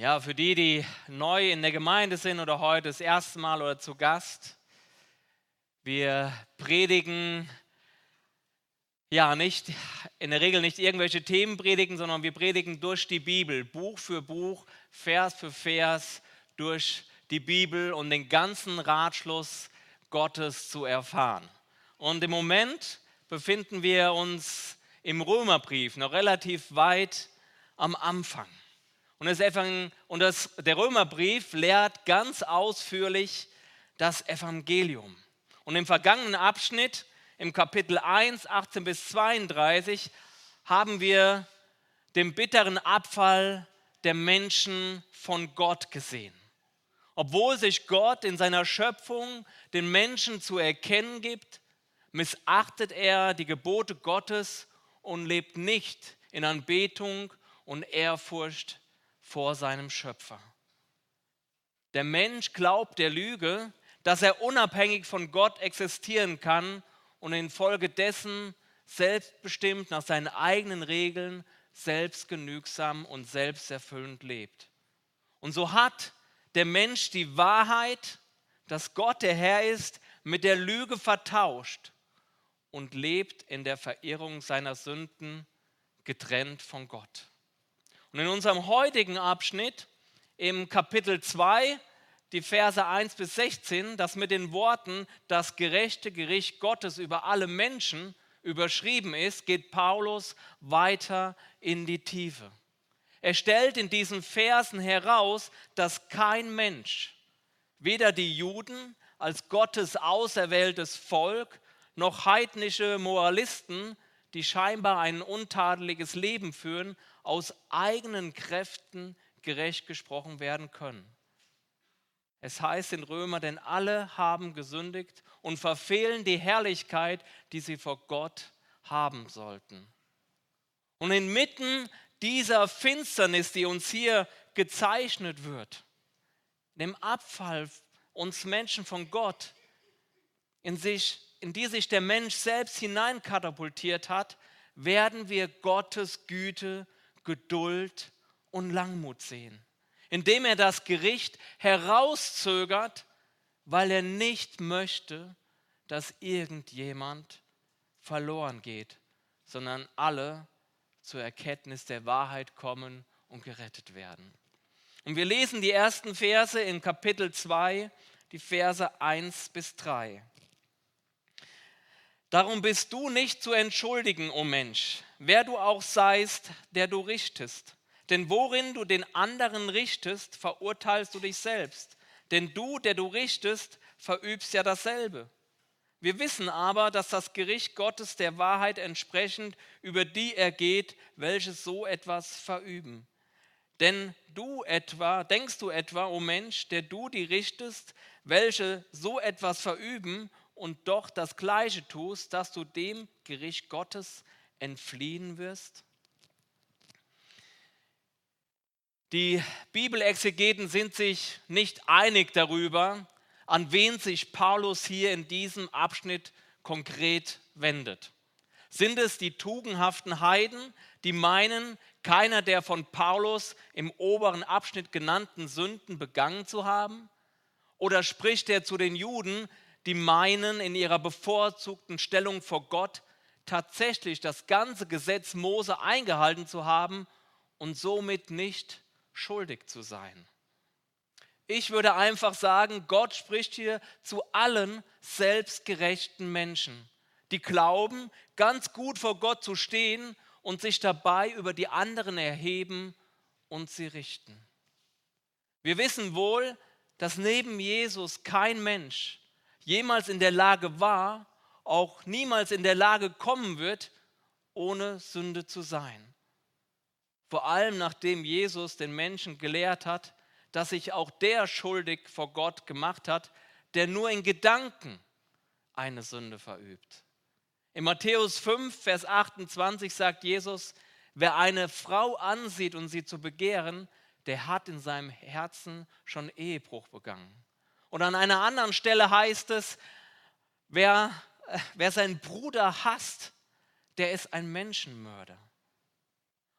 Ja, für die, die neu in der Gemeinde sind oder heute das erste Mal oder zu Gast, wir predigen ja nicht in der Regel nicht irgendwelche Themen predigen, sondern wir predigen durch die Bibel, Buch für Buch, Vers für Vers durch die Bibel und den ganzen Ratschluss Gottes zu erfahren. Und im Moment befinden wir uns im Römerbrief noch relativ weit am Anfang. Und, das, und das, der Römerbrief lehrt ganz ausführlich das Evangelium. Und im vergangenen Abschnitt, im Kapitel 1, 18 bis 32, haben wir den bitteren Abfall der Menschen von Gott gesehen. Obwohl sich Gott in seiner Schöpfung den Menschen zu erkennen gibt, missachtet er die Gebote Gottes und lebt nicht in Anbetung und Ehrfurcht vor seinem Schöpfer. Der Mensch glaubt der Lüge, dass er unabhängig von Gott existieren kann und infolgedessen selbstbestimmt nach seinen eigenen Regeln selbstgenügsam und selbsterfüllend lebt. Und so hat der Mensch die Wahrheit, dass Gott der Herr ist, mit der Lüge vertauscht und lebt in der Verirrung seiner Sünden getrennt von Gott. Und in unserem heutigen Abschnitt im Kapitel 2, die Verse 1 bis 16, das mit den Worten das gerechte Gericht Gottes über alle Menschen überschrieben ist, geht Paulus weiter in die Tiefe. Er stellt in diesen Versen heraus, dass kein Mensch, weder die Juden als Gottes auserwähltes Volk, noch heidnische Moralisten, die scheinbar ein untadeliges Leben führen, aus eigenen Kräften gerecht gesprochen werden können. Es heißt in Römer, denn alle haben gesündigt und verfehlen die Herrlichkeit, die sie vor Gott haben sollten. Und inmitten dieser Finsternis, die uns hier gezeichnet wird, dem Abfall uns Menschen von Gott, in, sich, in die sich der Mensch selbst hineinkatapultiert hat, werden wir Gottes Güte, Geduld und Langmut sehen, indem er das Gericht herauszögert, weil er nicht möchte, dass irgendjemand verloren geht, sondern alle zur Erkenntnis der Wahrheit kommen und gerettet werden. Und wir lesen die ersten Verse in Kapitel 2, die Verse 1 bis 3. Darum bist du nicht zu entschuldigen, o oh Mensch, wer du auch seist, der du richtest. Denn worin du den anderen richtest, verurteilst du dich selbst. Denn du, der du richtest, verübst ja dasselbe. Wir wissen aber, dass das Gericht Gottes der Wahrheit entsprechend über die ergeht, welche so etwas verüben. Denn du etwa, denkst du etwa, o oh Mensch, der du die richtest, welche so etwas verüben und doch das Gleiche tust, dass du dem Gericht Gottes entfliehen wirst? Die Bibelexegeten sind sich nicht einig darüber, an wen sich Paulus hier in diesem Abschnitt konkret wendet. Sind es die tugendhaften Heiden, die meinen, keiner der von Paulus im oberen Abschnitt genannten Sünden begangen zu haben? Oder spricht er zu den Juden, die meinen, in ihrer bevorzugten Stellung vor Gott tatsächlich das ganze Gesetz Mose eingehalten zu haben und somit nicht schuldig zu sein? Ich würde einfach sagen, Gott spricht hier zu allen selbstgerechten Menschen, die glauben, ganz gut vor Gott zu stehen und sich dabei über die anderen erheben und sie richten. Wir wissen wohl, dass neben Jesus kein Mensch jemals in der Lage war, auch niemals in der Lage kommen wird, ohne Sünde zu sein. Vor allem nachdem Jesus den Menschen gelehrt hat, dass sich auch der schuldig vor Gott gemacht hat, der nur in Gedanken eine Sünde verübt. In Matthäus 5, Vers 28 sagt Jesus, wer eine Frau ansieht und sie zu begehren, der hat in seinem Herzen schon Ehebruch begangen. Und an einer anderen Stelle heißt es, wer, äh, wer seinen Bruder hasst, der ist ein Menschenmörder.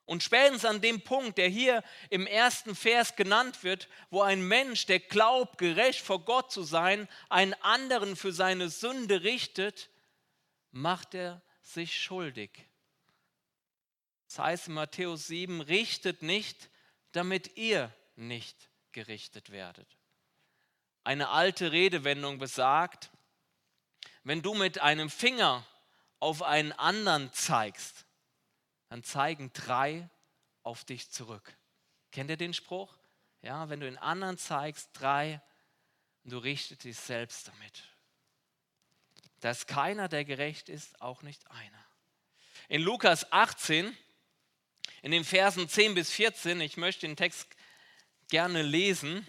Und spätestens an dem Punkt, der hier im ersten Vers genannt wird, wo ein Mensch, der glaubt, gerecht vor Gott zu sein, einen anderen für seine Sünde richtet, macht er sich schuldig. Das heißt in Matthäus 7, richtet nicht, damit ihr nicht gerichtet werdet. Eine alte Redewendung besagt, wenn du mit einem Finger auf einen anderen zeigst, dann zeigen drei auf dich zurück. Kennt ihr den Spruch? Ja, wenn du den anderen zeigst, drei, und du richtest dich selbst damit. Da ist keiner, der gerecht ist, auch nicht einer. In Lukas 18, in den Versen 10 bis 14, ich möchte den Text gerne lesen,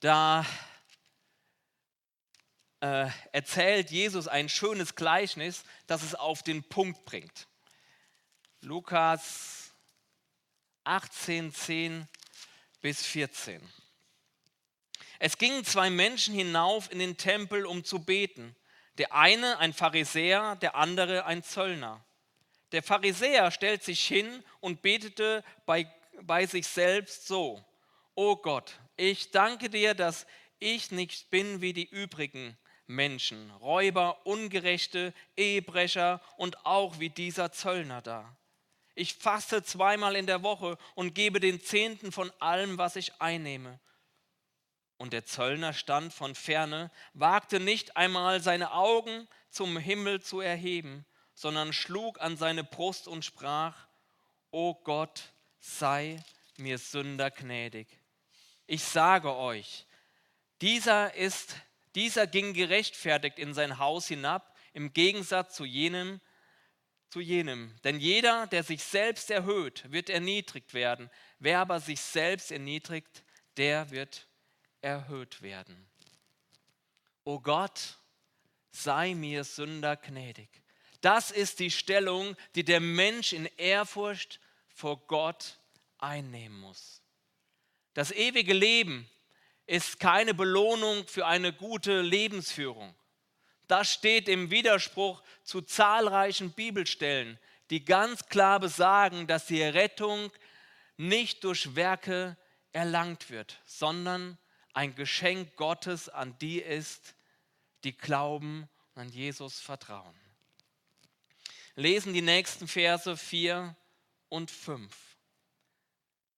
da äh, erzählt Jesus ein schönes Gleichnis, das es auf den Punkt bringt. Lukas 18, 10 bis 14. Es gingen zwei Menschen hinauf in den Tempel, um zu beten. Der eine ein Pharisäer, der andere ein Zöllner. Der Pharisäer stellt sich hin und betete bei, bei sich selbst so, O Gott, ich danke dir, dass ich nicht bin wie die übrigen Menschen, Räuber, Ungerechte, Ehebrecher und auch wie dieser Zöllner da. Ich faste zweimal in der Woche und gebe den Zehnten von allem, was ich einnehme. Und der Zöllner stand von ferne, wagte nicht einmal seine Augen zum Himmel zu erheben, sondern schlug an seine Brust und sprach, O Gott, sei mir Sünder gnädig. Ich sage euch, dieser ist dieser ging gerechtfertigt in sein Haus hinab, im Gegensatz zu jenem, zu jenem. Denn jeder, der sich selbst erhöht, wird erniedrigt werden. Wer aber sich selbst erniedrigt, der wird erhöht werden. O Gott, sei mir Sünder gnädig. Das ist die Stellung, die der Mensch in Ehrfurcht vor Gott einnehmen muss. Das ewige Leben ist keine Belohnung für eine gute Lebensführung. Das steht im Widerspruch zu zahlreichen Bibelstellen, die ganz klar besagen, dass die Rettung nicht durch Werke erlangt wird, sondern ein Geschenk Gottes an die ist, die glauben und an Jesus vertrauen. Lesen die nächsten Verse 4 und 5.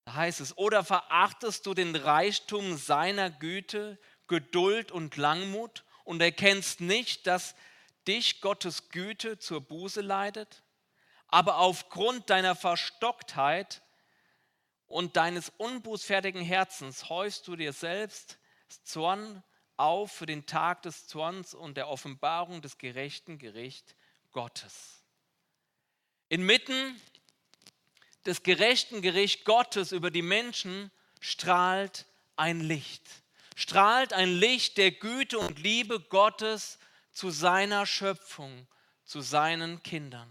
Da heißt es, oder verachtest du den Reichtum seiner Güte, Geduld und Langmut und erkennst nicht, dass dich Gottes Güte zur Buße leitet? Aber aufgrund deiner Verstocktheit und deines unbußfertigen Herzens häufst du dir selbst Zorn auf für den Tag des Zorns und der Offenbarung des gerechten Gericht Gottes. Inmitten des gerechten Gericht Gottes über die Menschen strahlt ein Licht. Strahlt ein Licht der Güte und Liebe Gottes zu seiner Schöpfung, zu seinen Kindern.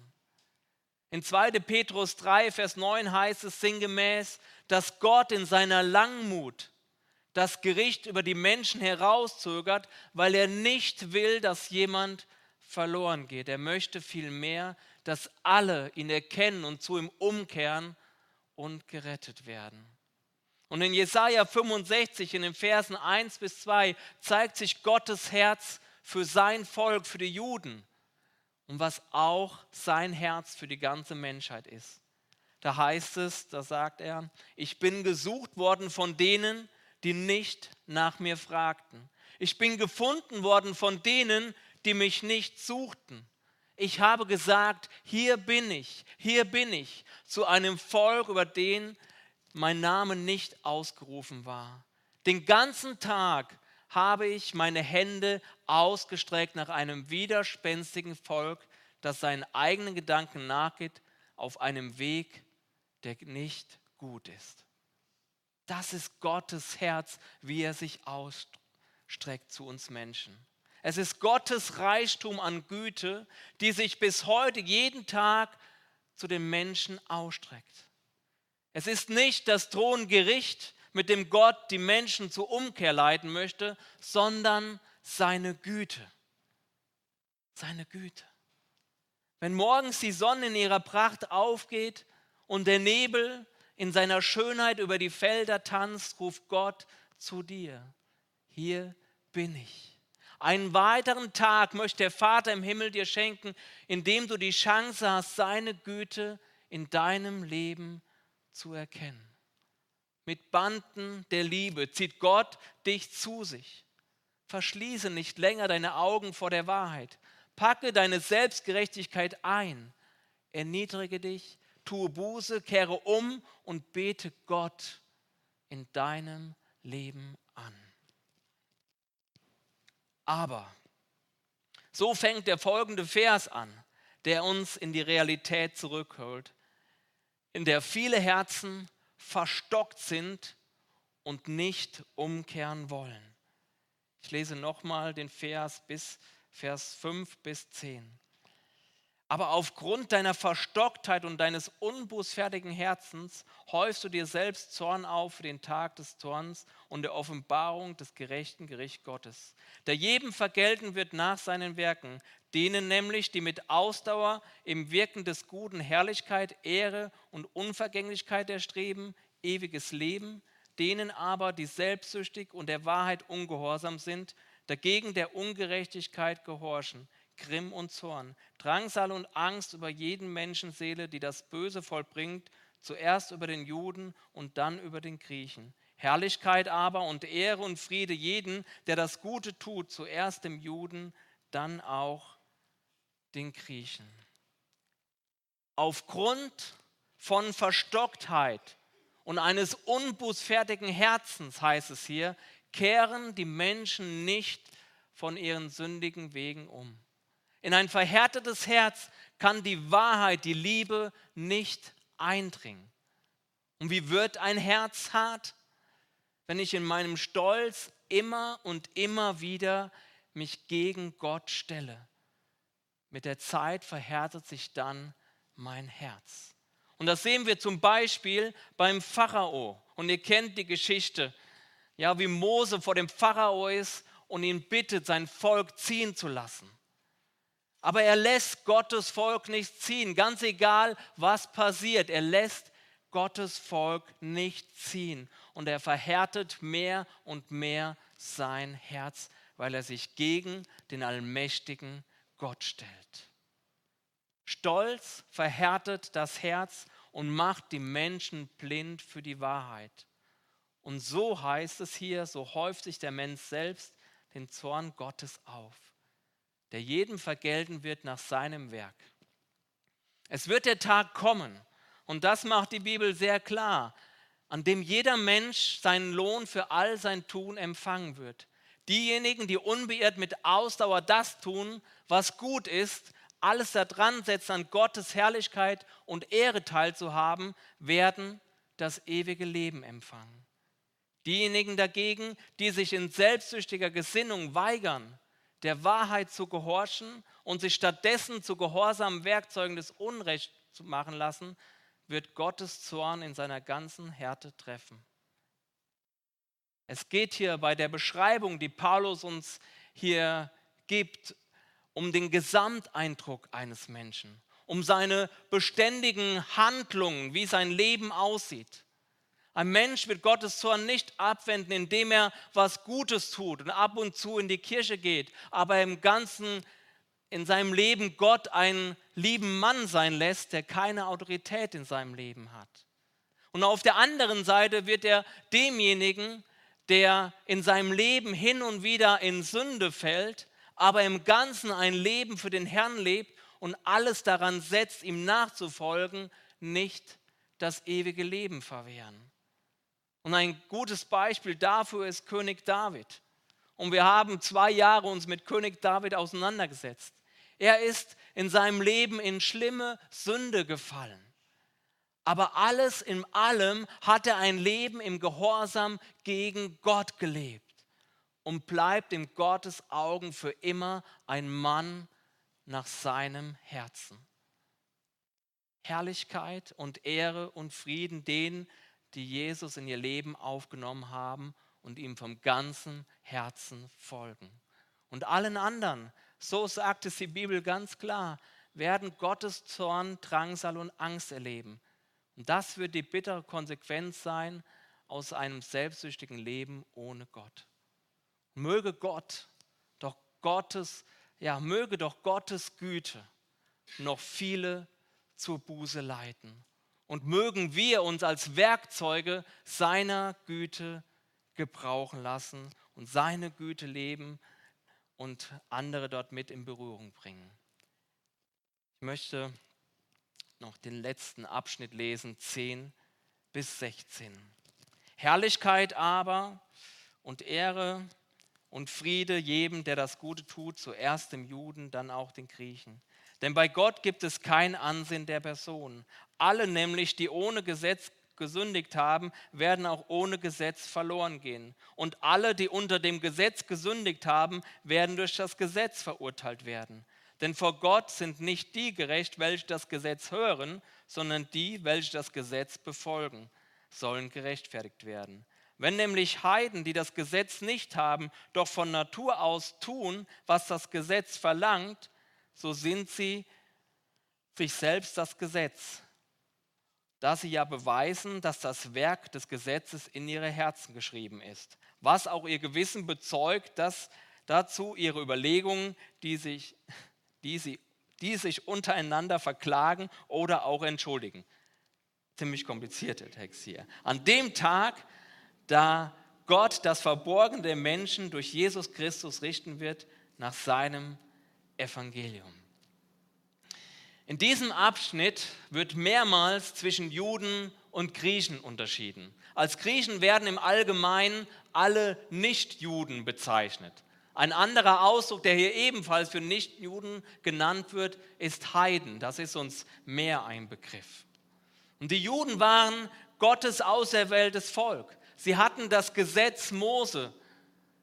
In 2. Petrus 3, Vers 9 heißt es sinngemäß, dass Gott in seiner Langmut das Gericht über die Menschen herauszögert, weil er nicht will, dass jemand verloren geht. Er möchte vielmehr, dass alle ihn erkennen und zu ihm umkehren und gerettet werden. Und in Jesaja 65, in den Versen 1 bis 2, zeigt sich Gottes Herz für sein Volk, für die Juden und was auch sein Herz für die ganze Menschheit ist. Da heißt es, da sagt er, ich bin gesucht worden von denen, die nicht nach mir fragten. Ich bin gefunden worden von denen, die mich nicht suchten. Ich habe gesagt, hier bin ich, hier bin ich, zu einem Volk, über den mein Name nicht ausgerufen war. Den ganzen Tag habe ich meine Hände ausgestreckt nach einem widerspenstigen Volk, das seinen eigenen Gedanken nachgeht, auf einem Weg, der nicht gut ist. Das ist Gottes Herz, wie er sich ausstreckt zu uns Menschen. Es ist Gottes Reichtum an Güte, die sich bis heute jeden Tag zu den Menschen ausstreckt. Es ist nicht das Throngericht, mit dem Gott die Menschen zur Umkehr leiten möchte, sondern seine Güte. Seine Güte. Wenn morgens die Sonne in ihrer Pracht aufgeht und der Nebel in seiner Schönheit über die Felder tanzt, ruft Gott zu dir. Hier bin ich. Einen weiteren Tag möchte der Vater im Himmel dir schenken, indem du die Chance hast, seine Güte in deinem Leben zu erkennen. Mit Banden der Liebe zieht Gott dich zu sich. Verschließe nicht länger deine Augen vor der Wahrheit. Packe deine Selbstgerechtigkeit ein. Erniedrige dich, tue Buße, kehre um und bete Gott in deinem Leben an. Aber so fängt der folgende Vers an, der uns in die Realität zurückholt, in der viele Herzen verstockt sind und nicht umkehren wollen. Ich lese nochmal den Vers bis Vers 5 bis 10. Aber aufgrund deiner Verstocktheit und deines unbußfertigen Herzens häufst du dir selbst Zorn auf für den Tag des Zorns und der Offenbarung des gerechten Gericht Gottes, der jedem vergelten wird nach seinen Werken, denen nämlich, die mit Ausdauer im Wirken des Guten Herrlichkeit, Ehre und Unvergänglichkeit erstreben, ewiges Leben, denen aber, die selbstsüchtig und der Wahrheit ungehorsam sind, dagegen der Ungerechtigkeit gehorchen Grimm und Zorn, Drangsal und Angst über jeden Menschenseele, die das Böse vollbringt, zuerst über den Juden und dann über den Griechen. Herrlichkeit aber und Ehre und Friede jeden, der das Gute tut, zuerst dem Juden, dann auch den Griechen. Aufgrund von Verstocktheit und eines unbußfertigen Herzens, heißt es hier, kehren die Menschen nicht von ihren sündigen Wegen um. In ein verhärtetes Herz kann die Wahrheit, die Liebe nicht eindringen. Und wie wird ein Herz hart? Wenn ich in meinem Stolz immer und immer wieder mich gegen Gott stelle. Mit der Zeit verhärtet sich dann mein Herz. Und das sehen wir zum Beispiel beim Pharao. Und ihr kennt die Geschichte, ja, wie Mose vor dem Pharao ist und ihn bittet, sein Volk ziehen zu lassen. Aber er lässt Gottes Volk nicht ziehen, ganz egal, was passiert. Er lässt Gottes Volk nicht ziehen. Und er verhärtet mehr und mehr sein Herz, weil er sich gegen den allmächtigen Gott stellt. Stolz verhärtet das Herz und macht die Menschen blind für die Wahrheit. Und so heißt es hier, so häuft sich der Mensch selbst den Zorn Gottes auf der jedem vergelten wird nach seinem Werk. Es wird der Tag kommen, und das macht die Bibel sehr klar, an dem jeder Mensch seinen Lohn für all sein Tun empfangen wird. Diejenigen, die unbeirrt mit Ausdauer das tun, was gut ist, alles daran setzen, an Gottes Herrlichkeit und Ehre teilzuhaben, werden das ewige Leben empfangen. Diejenigen dagegen, die sich in selbstsüchtiger Gesinnung weigern, der Wahrheit zu gehorchen und sich stattdessen zu gehorsamen Werkzeugen des Unrechts zu machen lassen, wird Gottes Zorn in seiner ganzen Härte treffen. Es geht hier bei der Beschreibung, die Paulus uns hier gibt, um den Gesamteindruck eines Menschen, um seine beständigen Handlungen, wie sein Leben aussieht. Ein Mensch wird Gottes Zorn nicht abwenden, indem er was Gutes tut und ab und zu in die Kirche geht, aber im Ganzen in seinem Leben Gott einen lieben Mann sein lässt, der keine Autorität in seinem Leben hat. Und auf der anderen Seite wird er demjenigen, der in seinem Leben hin und wieder in Sünde fällt, aber im Ganzen ein Leben für den Herrn lebt und alles daran setzt, ihm nachzufolgen, nicht das ewige Leben verwehren. Und ein gutes Beispiel dafür ist König David. Und wir haben zwei Jahre uns mit König David auseinandergesetzt. Er ist in seinem Leben in schlimme Sünde gefallen. Aber alles in allem hat er ein Leben im Gehorsam gegen Gott gelebt und bleibt in Gottes Augen für immer ein Mann nach seinem Herzen. Herrlichkeit und Ehre und Frieden denen, die Jesus in ihr Leben aufgenommen haben und ihm vom ganzen Herzen folgen. Und allen anderen, so sagt es die Bibel ganz klar, werden Gottes Zorn, Drangsal und Angst erleben. Und das wird die bittere Konsequenz sein aus einem selbstsüchtigen Leben ohne Gott. Möge Gott doch Gottes, ja, möge doch Gottes Güte noch viele zur Buße leiten. Und mögen wir uns als Werkzeuge seiner Güte gebrauchen lassen und seine Güte leben und andere dort mit in Berührung bringen. Ich möchte noch den letzten Abschnitt lesen, 10 bis 16. Herrlichkeit aber und Ehre und Friede jedem, der das Gute tut, zuerst dem Juden, dann auch den Griechen. Denn bei Gott gibt es kein Ansehen der Person. Alle nämlich, die ohne Gesetz gesündigt haben, werden auch ohne Gesetz verloren gehen. Und alle, die unter dem Gesetz gesündigt haben, werden durch das Gesetz verurteilt werden. Denn vor Gott sind nicht die gerecht, welche das Gesetz hören, sondern die, welche das Gesetz befolgen, sollen gerechtfertigt werden. Wenn nämlich Heiden, die das Gesetz nicht haben, doch von Natur aus tun, was das Gesetz verlangt, so sind sie sich selbst das Gesetz, da sie ja beweisen, dass das Werk des Gesetzes in ihre Herzen geschrieben ist, was auch ihr Gewissen bezeugt, dass dazu ihre Überlegungen, die sich, die, sie, die sich untereinander verklagen oder auch entschuldigen. Ziemlich komplizierter Text hier. An dem Tag, da Gott das Verborgene der Menschen durch Jesus Christus richten wird, nach seinem Evangelium. In diesem Abschnitt wird mehrmals zwischen Juden und Griechen unterschieden. Als Griechen werden im Allgemeinen alle Nichtjuden bezeichnet. Ein anderer Ausdruck, der hier ebenfalls für Nichtjuden genannt wird, ist Heiden. Das ist uns mehr ein Begriff. Und die Juden waren Gottes auserwähltes Volk. Sie hatten das Gesetz Mose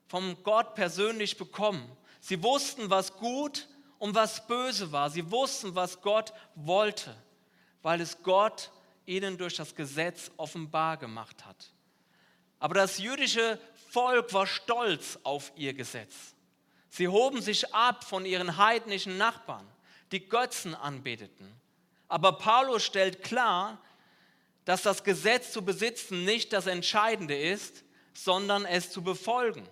vom Gott persönlich bekommen. Sie wussten, was gut und was böse war. Sie wussten, was Gott wollte, weil es Gott ihnen durch das Gesetz offenbar gemacht hat. Aber das jüdische Volk war stolz auf ihr Gesetz. Sie hoben sich ab von ihren heidnischen Nachbarn, die Götzen anbeteten. Aber Paulus stellt klar, dass das Gesetz zu besitzen nicht das Entscheidende ist, sondern es zu befolgen.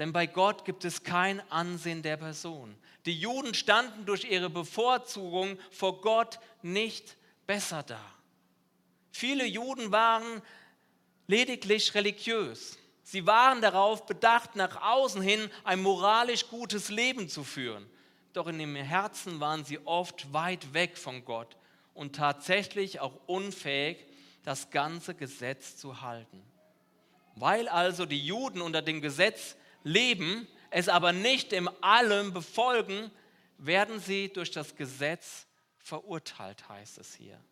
Denn bei Gott gibt es kein Ansehen der Person. Die Juden standen durch ihre Bevorzugung vor Gott nicht besser da. Viele Juden waren lediglich religiös. Sie waren darauf bedacht, nach außen hin ein moralisch gutes Leben zu führen. Doch in ihrem Herzen waren sie oft weit weg von Gott und tatsächlich auch unfähig, das ganze Gesetz zu halten. Weil also die Juden unter dem Gesetz leben, es aber nicht im Allem befolgen, werden sie durch das Gesetz verurteilt, heißt es hier.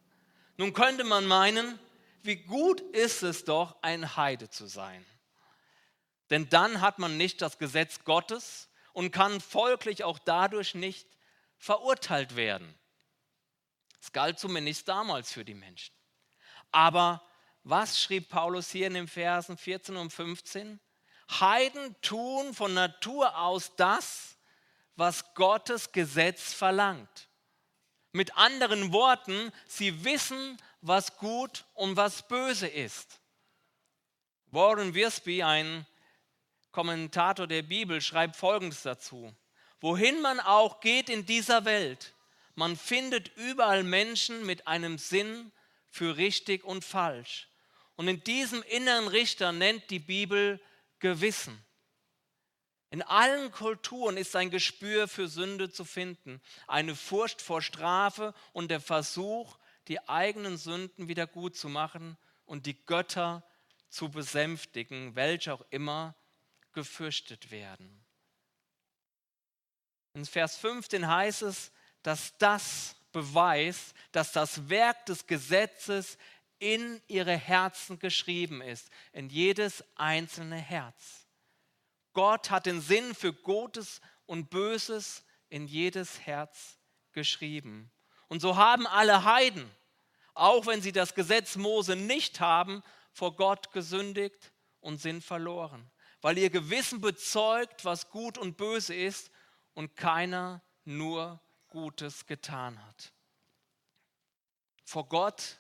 Nun könnte man meinen, wie gut ist es doch, ein Heide zu sein. Denn dann hat man nicht das Gesetz Gottes und kann folglich auch dadurch nicht verurteilt werden. Es galt zumindest damals für die Menschen. Aber was schrieb Paulus hier in den Versen 14 und 15? Heiden tun von Natur aus das, was Gottes Gesetz verlangt. Mit anderen Worten, sie wissen, was gut und was böse ist. Warren Wiersbe, ein Kommentator der Bibel, schreibt Folgendes dazu. Wohin man auch geht in dieser Welt, man findet überall Menschen mit einem Sinn für richtig und falsch. Und in diesem inneren Richter nennt die Bibel Gewissen. In allen Kulturen ist ein Gespür für Sünde zu finden, eine Furcht vor Strafe und der Versuch, die eigenen Sünden wieder gut zu machen und die Götter zu besänftigen, welche auch immer gefürchtet werden. In Vers 15 heißt es, dass das beweist, dass das Werk des Gesetzes in ihre Herzen geschrieben ist, in jedes einzelne Herz. Gott hat den Sinn für Gutes und Böses in jedes Herz geschrieben. Und so haben alle Heiden, auch wenn sie das Gesetz Mose nicht haben, vor Gott gesündigt und sind verloren, weil ihr Gewissen bezeugt, was gut und böse ist und keiner nur Gutes getan hat. Vor Gott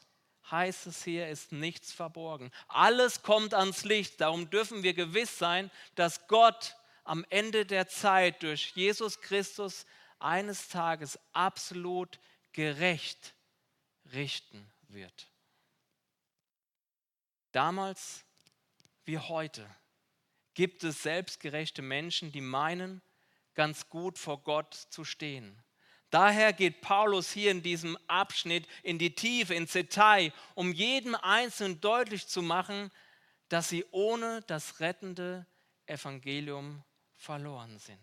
heißt es hier, ist nichts verborgen. Alles kommt ans Licht. Darum dürfen wir gewiss sein, dass Gott am Ende der Zeit durch Jesus Christus eines Tages absolut gerecht richten wird. Damals wie heute gibt es selbstgerechte Menschen, die meinen, ganz gut vor Gott zu stehen. Daher geht Paulus hier in diesem Abschnitt in die Tiefe, ins Detail, um jedem Einzelnen deutlich zu machen, dass sie ohne das rettende Evangelium verloren sind.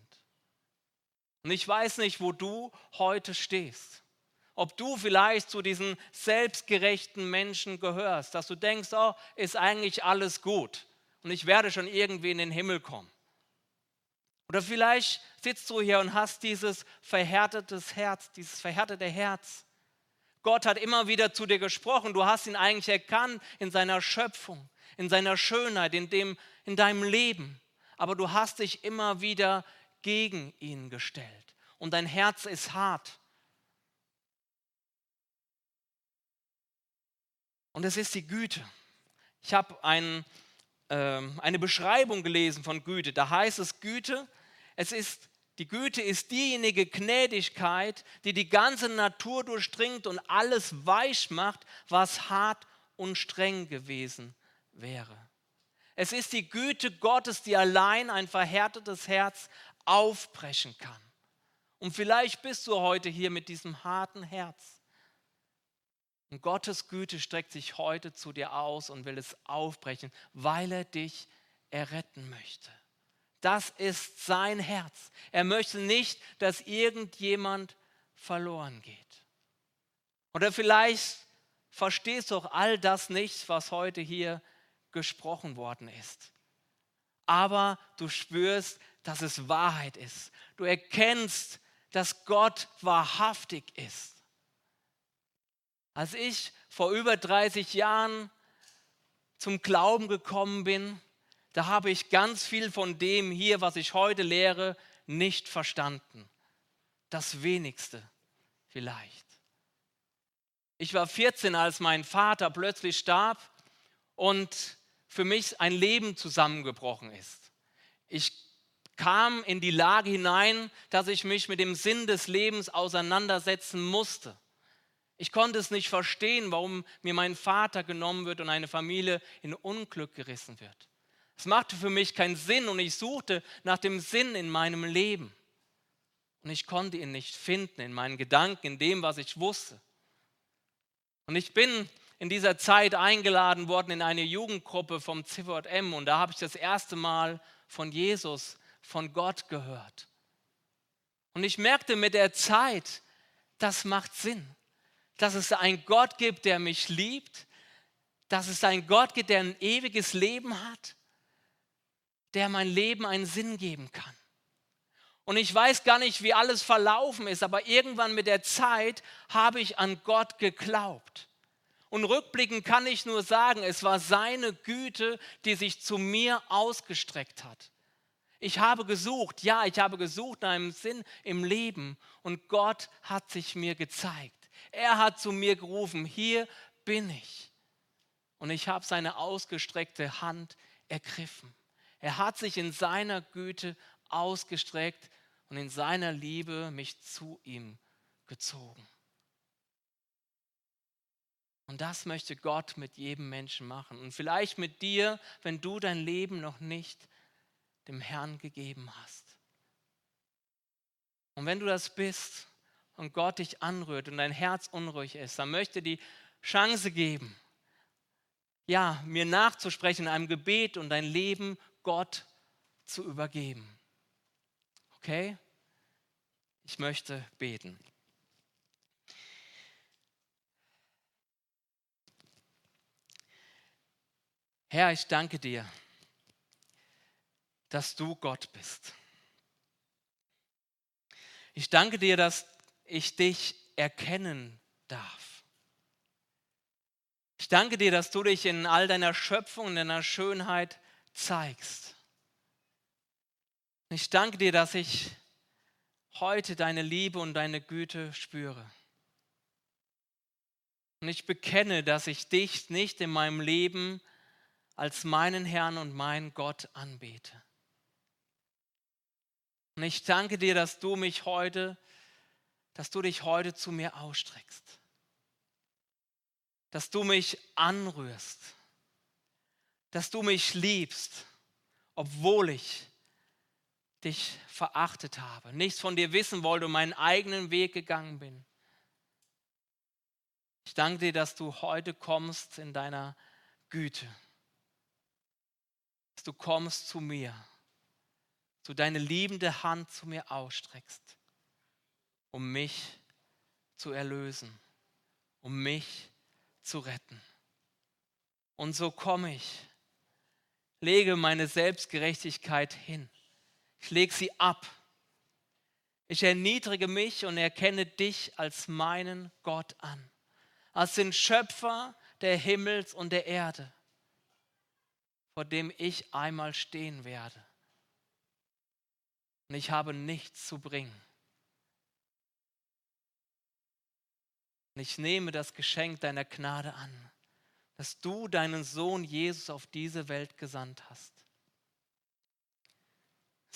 Und ich weiß nicht, wo du heute stehst. Ob du vielleicht zu diesen selbstgerechten Menschen gehörst, dass du denkst, oh, ist eigentlich alles gut und ich werde schon irgendwie in den Himmel kommen. Oder vielleicht sitzt du hier und hast dieses verhärtetes Herz, dieses verhärtete Herz. Gott hat immer wieder zu dir gesprochen. Du hast ihn eigentlich erkannt in seiner Schöpfung, in seiner Schönheit, in, dem, in deinem Leben. Aber du hast dich immer wieder gegen ihn gestellt. Und dein Herz ist hart. Und es ist die Güte. Ich habe ein, äh, eine Beschreibung gelesen von Güte. Da heißt es, Güte es ist, die Güte ist diejenige Gnädigkeit, die die ganze Natur durchdringt und alles weich macht, was hart und streng gewesen wäre. Es ist die Güte Gottes, die allein ein verhärtetes Herz aufbrechen kann. Und vielleicht bist du heute hier mit diesem harten Herz. Und Gottes Güte streckt sich heute zu dir aus und will es aufbrechen, weil er dich erretten möchte. Das ist sein Herz. Er möchte nicht, dass irgendjemand verloren geht. Oder vielleicht verstehst du auch all das nicht, was heute hier gesprochen worden ist. Aber du spürst, dass es Wahrheit ist. Du erkennst, dass Gott wahrhaftig ist. Als ich vor über 30 Jahren zum Glauben gekommen bin, da habe ich ganz viel von dem hier, was ich heute lehre, nicht verstanden. Das wenigste vielleicht. Ich war 14, als mein Vater plötzlich starb und für mich ein Leben zusammengebrochen ist. Ich kam in die Lage hinein, dass ich mich mit dem Sinn des Lebens auseinandersetzen musste. Ich konnte es nicht verstehen, warum mir mein Vater genommen wird und eine Familie in Unglück gerissen wird. Es machte für mich keinen Sinn und ich suchte nach dem Sinn in meinem Leben. Und ich konnte ihn nicht finden in meinen Gedanken, in dem, was ich wusste. Und ich bin in dieser Zeit eingeladen worden in eine Jugendgruppe vom CVM und da habe ich das erste Mal von Jesus, von Gott gehört. Und ich merkte mit der Zeit, das macht Sinn, dass es einen Gott gibt, der mich liebt, dass es einen Gott gibt, der ein ewiges Leben hat der mein Leben einen Sinn geben kann. Und ich weiß gar nicht, wie alles verlaufen ist, aber irgendwann mit der Zeit habe ich an Gott geglaubt. Und rückblickend kann ich nur sagen, es war seine Güte, die sich zu mir ausgestreckt hat. Ich habe gesucht, ja, ich habe gesucht nach einem Sinn im Leben und Gott hat sich mir gezeigt. Er hat zu mir gerufen, hier bin ich. Und ich habe seine ausgestreckte Hand ergriffen. Er hat sich in seiner Güte ausgestreckt und in seiner Liebe mich zu ihm gezogen. Und das möchte Gott mit jedem Menschen machen. Und vielleicht mit dir, wenn du dein Leben noch nicht dem Herrn gegeben hast. Und wenn du das bist und Gott dich anrührt und dein Herz unruhig ist, dann möchte die Chance geben, ja, mir nachzusprechen in einem Gebet und dein Leben Gott zu übergeben. Okay? Ich möchte beten. Herr, ich danke dir, dass du Gott bist. Ich danke dir, dass ich dich erkennen darf. Ich danke dir, dass du dich in all deiner Schöpfung, in deiner Schönheit zeigst. Ich danke dir, dass ich heute deine Liebe und deine Güte spüre. Und ich bekenne, dass ich dich nicht in meinem Leben als meinen Herrn und meinen Gott anbete. Und ich danke dir, dass du mich heute, dass du dich heute zu mir ausstreckst. Dass du mich anrührst. Dass du mich liebst, obwohl ich dich verachtet habe, nichts von dir wissen wollte und meinen eigenen Weg gegangen bin. Ich danke dir, dass du heute kommst in deiner Güte, dass du kommst zu mir, du deine liebende Hand zu mir ausstreckst, um mich zu erlösen, um mich zu retten. Und so komme ich, lege meine Selbstgerechtigkeit hin ich lege sie ab. Ich erniedrige mich und erkenne dich als meinen Gott an, als den Schöpfer der Himmels und der Erde, vor dem ich einmal stehen werde. Und ich habe nichts zu bringen. Und ich nehme das Geschenk deiner Gnade an, dass du deinen Sohn Jesus auf diese Welt gesandt hast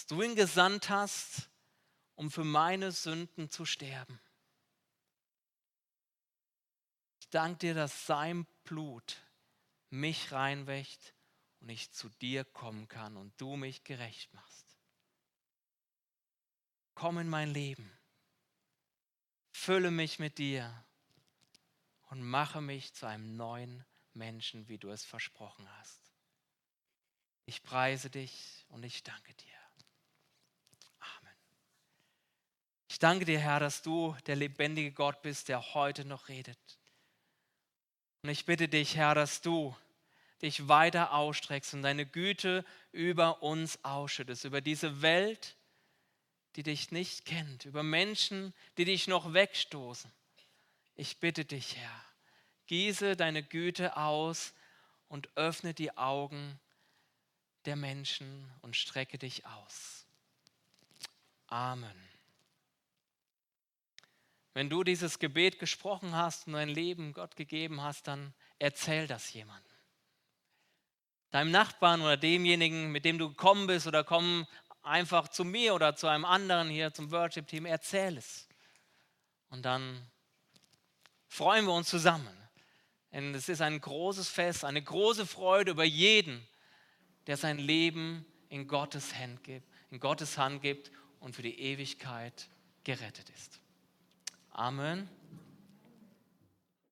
dass du ihn gesandt hast, um für meine Sünden zu sterben. Ich danke dir, dass sein Blut mich reinwächt und ich zu dir kommen kann und du mich gerecht machst. Komm in mein Leben, fülle mich mit dir und mache mich zu einem neuen Menschen, wie du es versprochen hast. Ich preise dich und ich danke dir. Ich danke dir, Herr, dass du der lebendige Gott bist, der heute noch redet. Und ich bitte dich, Herr, dass du dich weiter ausstreckst und deine Güte über uns ausschüttest, über diese Welt, die dich nicht kennt, über Menschen, die dich noch wegstoßen. Ich bitte dich, Herr, gieße deine Güte aus und öffne die Augen der Menschen und strecke dich aus. Amen. Wenn du dieses Gebet gesprochen hast und dein Leben Gott gegeben hast, dann erzähl das jemandem. Deinem Nachbarn oder demjenigen, mit dem du gekommen bist oder komm einfach zu mir oder zu einem anderen hier zum Worship-Team, erzähl es. Und dann freuen wir uns zusammen. Denn es ist ein großes Fest, eine große Freude über jeden, der sein Leben in Gottes Hand gibt, in Gottes Hand gibt und für die Ewigkeit gerettet ist. Amen.